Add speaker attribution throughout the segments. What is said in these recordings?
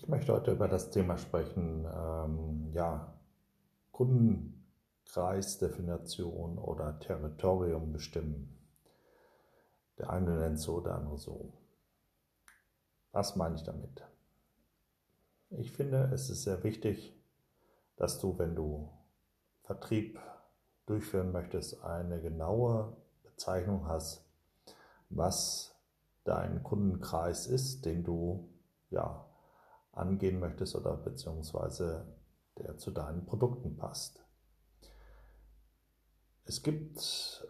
Speaker 1: Ich möchte heute über das Thema sprechen, ähm, ja, Kundenkreisdefinition oder Territorium bestimmen. Der eine nennt so, der andere so. Was meine ich damit? Ich finde, es ist sehr wichtig, dass du, wenn du Vertrieb durchführen möchtest, eine genaue Bezeichnung hast, was dein Kundenkreis ist, den du ja angehen möchtest oder beziehungsweise der zu deinen Produkten passt. Es gibt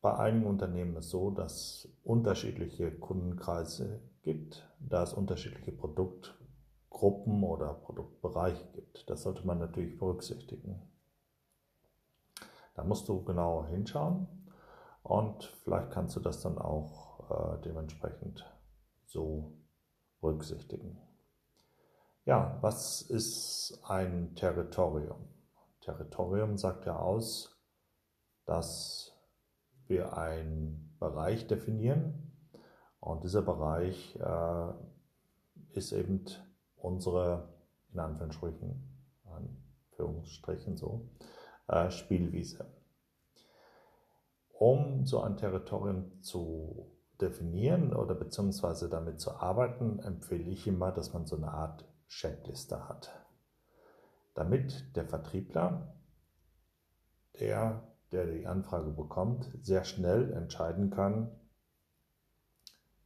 Speaker 1: bei einigen Unternehmen so, dass unterschiedliche Kundenkreise gibt, da es unterschiedliche Produktgruppen oder Produktbereiche gibt. Das sollte man natürlich berücksichtigen. Da musst du genauer hinschauen und vielleicht kannst du das dann auch äh, dementsprechend so berücksichtigen. Ja, was ist ein Territorium? Territorium sagt ja aus, dass wir einen Bereich definieren und dieser Bereich äh, ist eben unsere, in Anführungsstrichen, Anführungsstrichen so, äh, Spielwiese. Um so ein Territorium zu definieren oder beziehungsweise damit zu arbeiten, empfehle ich immer, dass man so eine Art Checkliste hat. Damit der Vertriebler, der, der die Anfrage bekommt, sehr schnell entscheiden kann,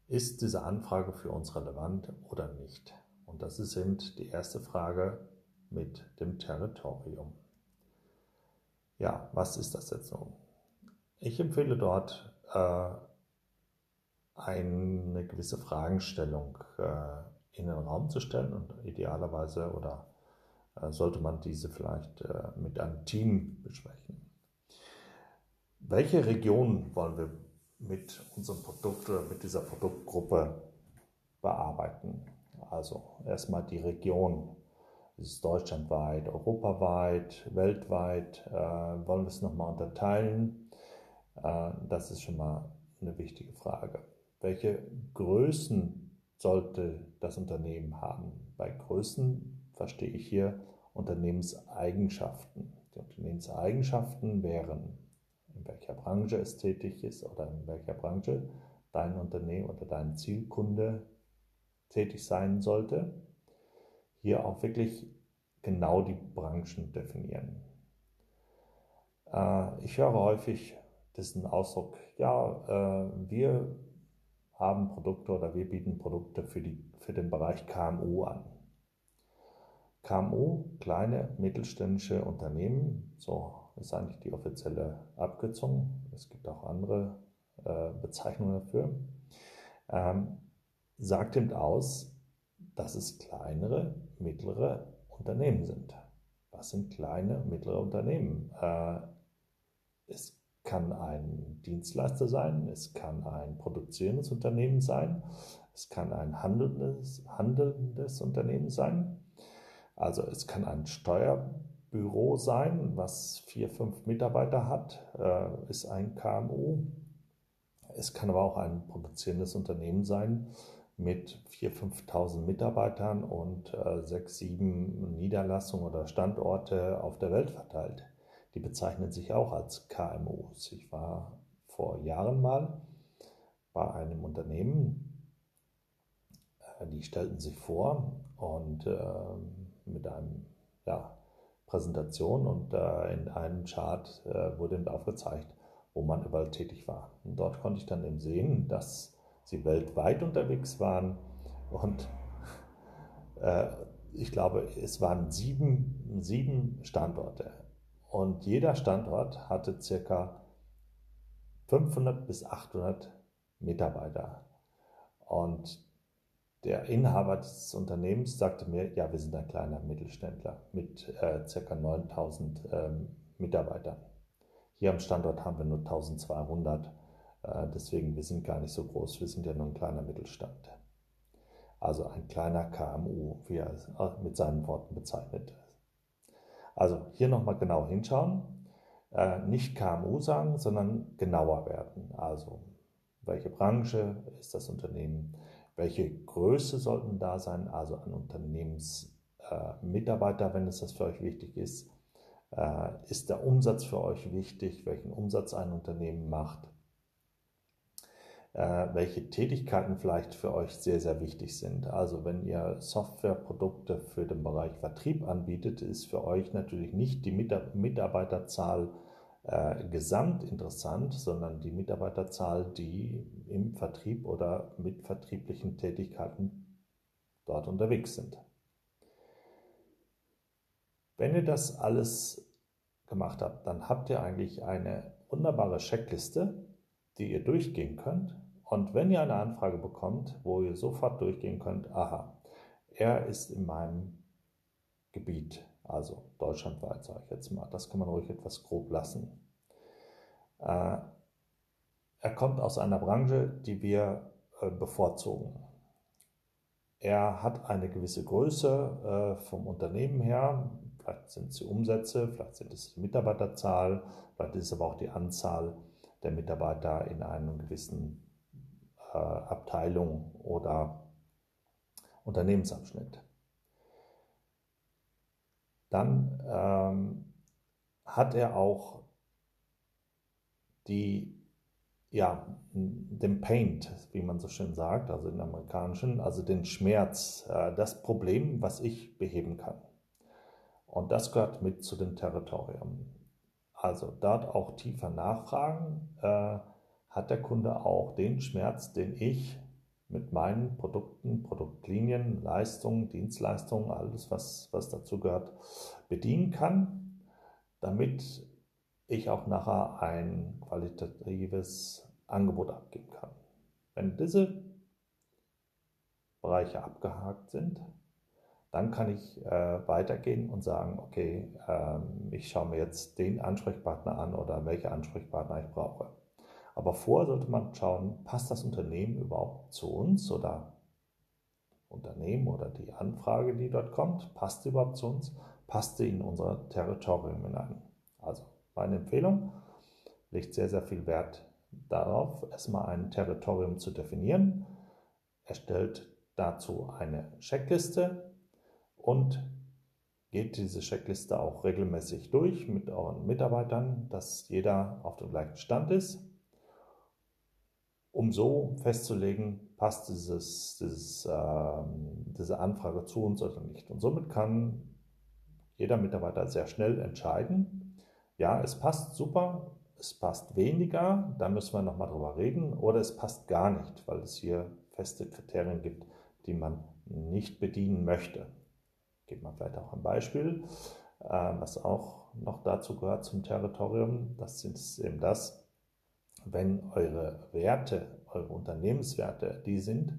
Speaker 1: ist diese Anfrage für uns relevant oder nicht? Und das ist eben die erste Frage mit dem Territorium. Ja, was ist das jetzt nun? Ich empfehle dort äh, eine gewisse Fragestellung äh, in den Raum zu stellen und idealerweise oder äh, sollte man diese vielleicht äh, mit einem Team besprechen. Welche Region wollen wir mit unserem Produkt oder mit dieser Produktgruppe bearbeiten? Also erstmal die Region. Ist es deutschlandweit, europaweit, weltweit? Äh, wollen wir es nochmal unterteilen? Das ist schon mal eine wichtige Frage. Welche Größen sollte das Unternehmen haben. Bei Größen verstehe ich hier Unternehmenseigenschaften. Die Unternehmenseigenschaften wären, in welcher Branche es tätig ist oder in welcher Branche dein Unternehmen oder dein Zielkunde tätig sein sollte. Hier auch wirklich genau die Branchen definieren. Äh, ich höre häufig diesen Ausdruck, ja, äh, wir haben Produkte oder wir bieten Produkte für, die, für den Bereich KMU an. KMU, kleine mittelständische Unternehmen, so ist eigentlich die offizielle Abkürzung. Es gibt auch andere äh, Bezeichnungen dafür. Ähm, sagt eben aus, dass es kleinere, mittlere Unternehmen sind. Was sind kleine, mittlere Unternehmen? Äh, es kann ein Dienstleister sein, es kann ein produzierendes Unternehmen sein, es kann ein handelndes, handelndes Unternehmen sein. Also es kann ein Steuerbüro sein, was vier, fünf Mitarbeiter hat, äh, ist ein KMU. Es kann aber auch ein produzierendes Unternehmen sein mit 4.000, 5.000 Mitarbeitern und äh, sechs, sieben Niederlassungen oder Standorte auf der Welt verteilt die bezeichnen sich auch als KMUs. Ich war vor Jahren mal bei einem Unternehmen, äh, die stellten sich vor und äh, mit einem ja, Präsentation und äh, in einem Chart äh, wurde aufgezeigt, wo man überall tätig war. Und dort konnte ich dann eben sehen, dass sie weltweit unterwegs waren und äh, ich glaube, es waren sieben, sieben Standorte und jeder Standort hatte circa 500 bis 800 Mitarbeiter. Und der Inhaber des Unternehmens sagte mir, ja, wir sind ein kleiner Mittelständler mit äh, ca. 9000 ähm, Mitarbeitern. Hier am Standort haben wir nur 1200, äh, deswegen wir sind gar nicht so groß, wir sind ja nur ein kleiner Mittelstand. Also ein kleiner KMU, wie er mit seinen Worten bezeichnet. Also hier nochmal genau hinschauen, äh, nicht KMU sagen, sondern genauer werden. Also welche Branche ist das Unternehmen, welche Größe sollten da sein, also an Unternehmensmitarbeiter, äh, wenn es das für euch wichtig ist. Äh, ist der Umsatz für euch wichtig, welchen Umsatz ein Unternehmen macht? Äh, welche Tätigkeiten vielleicht für euch sehr, sehr wichtig sind. Also wenn ihr Softwareprodukte für den Bereich Vertrieb anbietet, ist für euch natürlich nicht die Mitarbeiterzahl äh, gesamt interessant, sondern die Mitarbeiterzahl, die im Vertrieb oder mit vertrieblichen Tätigkeiten dort unterwegs sind. Wenn ihr das alles gemacht habt, dann habt ihr eigentlich eine wunderbare Checkliste, die ihr durchgehen könnt und wenn ihr eine Anfrage bekommt, wo ihr sofort durchgehen könnt, aha, er ist in meinem Gebiet, also deutschlandweit sage ich jetzt mal, das kann man ruhig etwas grob lassen. Äh, er kommt aus einer Branche, die wir äh, bevorzugen. Er hat eine gewisse Größe äh, vom Unternehmen her, vielleicht sind es die Umsätze, vielleicht sind es die Mitarbeiterzahl, vielleicht ist es aber auch die Anzahl der Mitarbeiter in einem gewissen Abteilung oder Unternehmensabschnitt. Dann ähm, hat er auch die, ja, den Paint, wie man so schön sagt, also in amerikanischen, also den Schmerz, äh, das Problem, was ich beheben kann. Und das gehört mit zu dem Territorium. Also dort auch tiefer nachfragen. Äh, hat der Kunde auch den Schmerz, den ich mit meinen Produkten, Produktlinien, Leistungen, Dienstleistungen, alles, was, was dazu gehört, bedienen kann, damit ich auch nachher ein qualitatives Angebot abgeben kann. Wenn diese Bereiche abgehakt sind, dann kann ich äh, weitergehen und sagen, okay, äh, ich schaue mir jetzt den Ansprechpartner an oder welche Ansprechpartner ich brauche. Aber vorher sollte man schauen, passt das Unternehmen überhaupt zu uns oder Unternehmen oder die Anfrage, die dort kommt, passt sie überhaupt zu uns, passt sie in unser Territorium hinein. Also meine Empfehlung, legt sehr, sehr viel Wert darauf, erstmal ein Territorium zu definieren, erstellt dazu eine Checkliste und geht diese Checkliste auch regelmäßig durch mit euren Mitarbeitern, dass jeder auf dem gleichen Stand ist um so festzulegen, passt dieses, dieses, äh, diese Anfrage zu uns oder nicht. Und somit kann jeder Mitarbeiter sehr schnell entscheiden, ja, es passt super, es passt weniger, da müssen wir nochmal drüber reden, oder es passt gar nicht, weil es hier feste Kriterien gibt, die man nicht bedienen möchte. Gibt man vielleicht auch ein Beispiel, äh, was auch noch dazu gehört zum Territorium. Das ist eben das, wenn eure Werte, eure Unternehmenswerte die sind,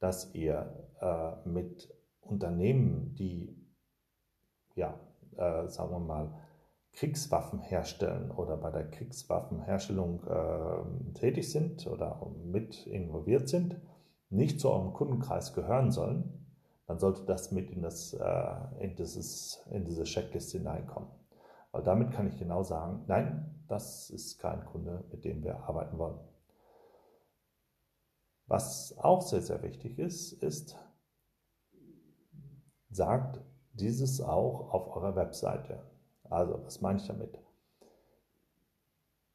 Speaker 1: dass ihr äh, mit Unternehmen, die, ja, äh, sagen wir mal, Kriegswaffen herstellen oder bei der Kriegswaffenherstellung äh, tätig sind oder mit involviert sind, nicht zu eurem Kundenkreis gehören sollen, dann sollte das mit in, das, äh, in, dieses, in diese Checkliste hineinkommen. Weil damit kann ich genau sagen, nein, das ist kein Kunde, mit dem wir arbeiten wollen. Was auch sehr, sehr wichtig ist, ist, sagt dieses auch auf eurer Webseite. Also, was meine ich damit?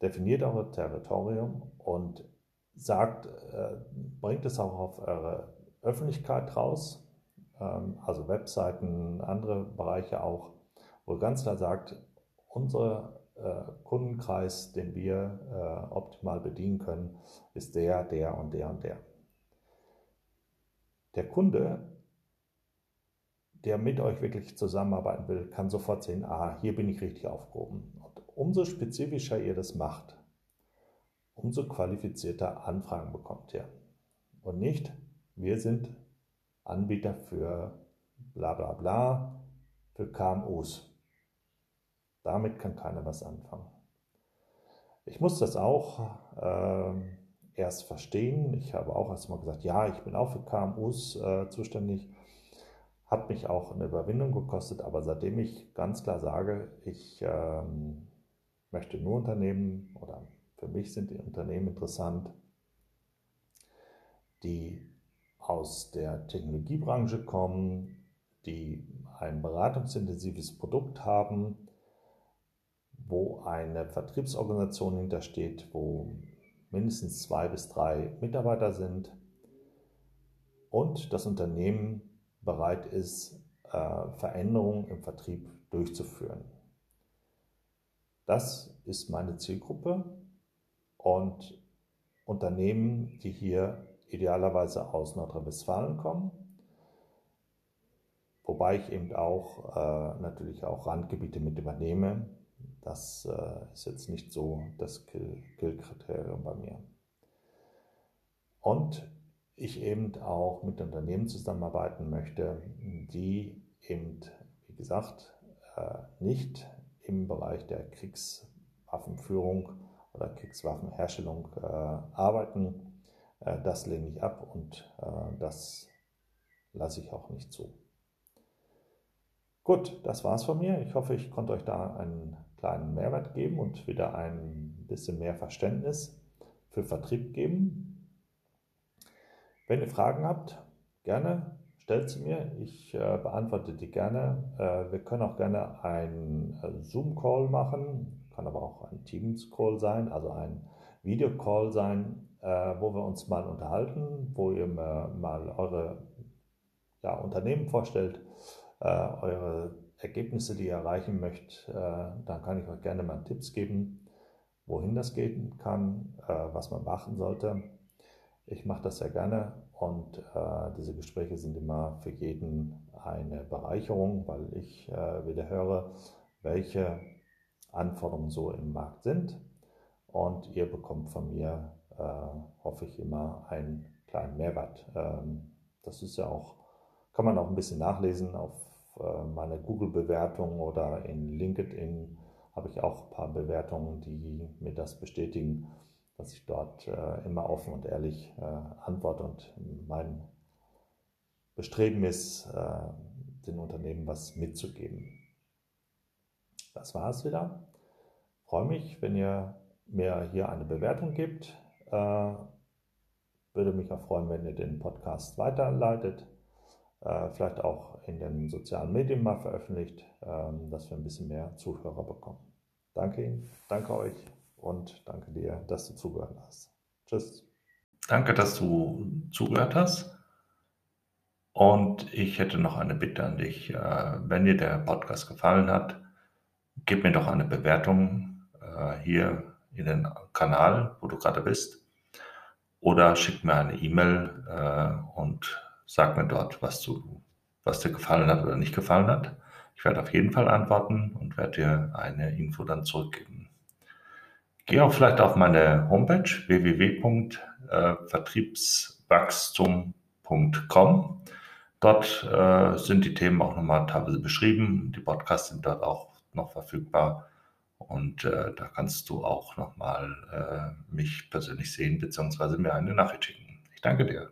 Speaker 1: Definiert euer Territorium und sagt, äh, bringt es auch auf eure Öffentlichkeit raus, ähm, also Webseiten, andere Bereiche auch, wo ganz klar sagt, unser äh, Kundenkreis, den wir äh, optimal bedienen können, ist der, der und der und der. Der Kunde, der mit euch wirklich zusammenarbeiten will, kann sofort sehen, ah, hier bin ich richtig aufgehoben. Und umso spezifischer ihr das macht, umso qualifizierter Anfragen bekommt ihr. Und nicht, wir sind Anbieter für bla bla bla, für KMUs. Damit kann keiner was anfangen. Ich muss das auch äh, erst verstehen. Ich habe auch erstmal gesagt, ja, ich bin auch für KMUs äh, zuständig. Hat mich auch eine Überwindung gekostet, aber seitdem ich ganz klar sage, ich ähm, möchte nur Unternehmen oder für mich sind die Unternehmen interessant, die aus der Technologiebranche kommen, die ein beratungsintensives Produkt haben, wo eine Vertriebsorganisation hintersteht, wo mindestens zwei bis drei Mitarbeiter sind und das Unternehmen bereit ist, äh, Veränderungen im Vertrieb durchzuführen. Das ist meine Zielgruppe und Unternehmen, die hier idealerweise aus Nordrhein-Westfalen kommen, wobei ich eben auch äh, natürlich auch Randgebiete mit übernehme. Das äh, ist jetzt nicht so das Killkriterium bei mir. Und ich eben auch mit Unternehmen zusammenarbeiten möchte, die eben, wie gesagt, äh, nicht im Bereich der Kriegswaffenführung oder Kriegswaffenherstellung äh, arbeiten. Äh, das lehne ich ab und das lasse ich auch nicht zu. Gut, das war's von mir. Ich hoffe, ich konnte euch da einen kleinen Mehrwert geben und wieder ein bisschen mehr Verständnis für Vertrieb geben. Wenn ihr Fragen habt, gerne stellt sie mir. Ich äh, beantworte die gerne. Äh, wir können auch gerne einen äh, Zoom-Call machen, kann aber auch ein Teams-Call sein, also ein Video-Call sein, äh, wo wir uns mal unterhalten, wo ihr mal eure ja, Unternehmen vorstellt, äh, eure Ergebnisse, die ihr erreichen möchtet. Äh, dann kann ich euch gerne mal Tipps geben, wohin das gehen kann, was man beachten sollte. Ich mache das sehr gerne und äh, diese Gespräche sind immer für jeden eine Bereicherung, weil ich äh, wieder höre, welche Anforderungen so im Markt sind. Und ihr bekommt von mir, äh, hoffe ich, immer einen kleinen Mehrwert. Ähm, das ist ja auch, kann man auch ein bisschen nachlesen auf äh, meine Google-Bewertung oder in LinkedIn habe ich auch ein paar Bewertungen, die mir das bestätigen dass ich dort äh, immer offen und ehrlich äh, antworte und mein Bestreben ist, äh, den Unternehmen was mitzugeben. Das war es wieder. Ich freue mich, wenn ihr mir hier eine Bewertung gebt. Äh, würde mich auch freuen, wenn ihr den Podcast weiterleitet, äh, vielleicht auch in den sozialen Medien mal veröffentlicht, ähm, dass wir ein bisschen mehr Zuhörer bekommen. Danke Ihnen, danke euch und danke dir, dass du zugehört hast. Tschüss.
Speaker 2: Danke, dass du zugehört hast. Und ich hätte noch eine Bitte an dich. Äh, wenn dir der Podcast gefallen hat, gib mir doch eine Bewertung äh, hier in den Kanal, wo du gerade bist. Oder schick mir eine E-Mail äh, und sag mir dort, was, du, was dir gefallen hat oder nicht gefallen hat. Ich werde auf jeden Fall antworten und werde dir eine Info dann zurückgeben. Geh auch vielleicht auf meine Homepage www.vertriebswachstum.com. Dort äh, sind die Themen auch nochmal teilweise beschrieben. Die Podcasts sind dort auch noch verfügbar. Und äh, da kannst du auch nochmal äh, mich persönlich sehen, beziehungsweise mir eine Nachricht schicken. Ich danke dir.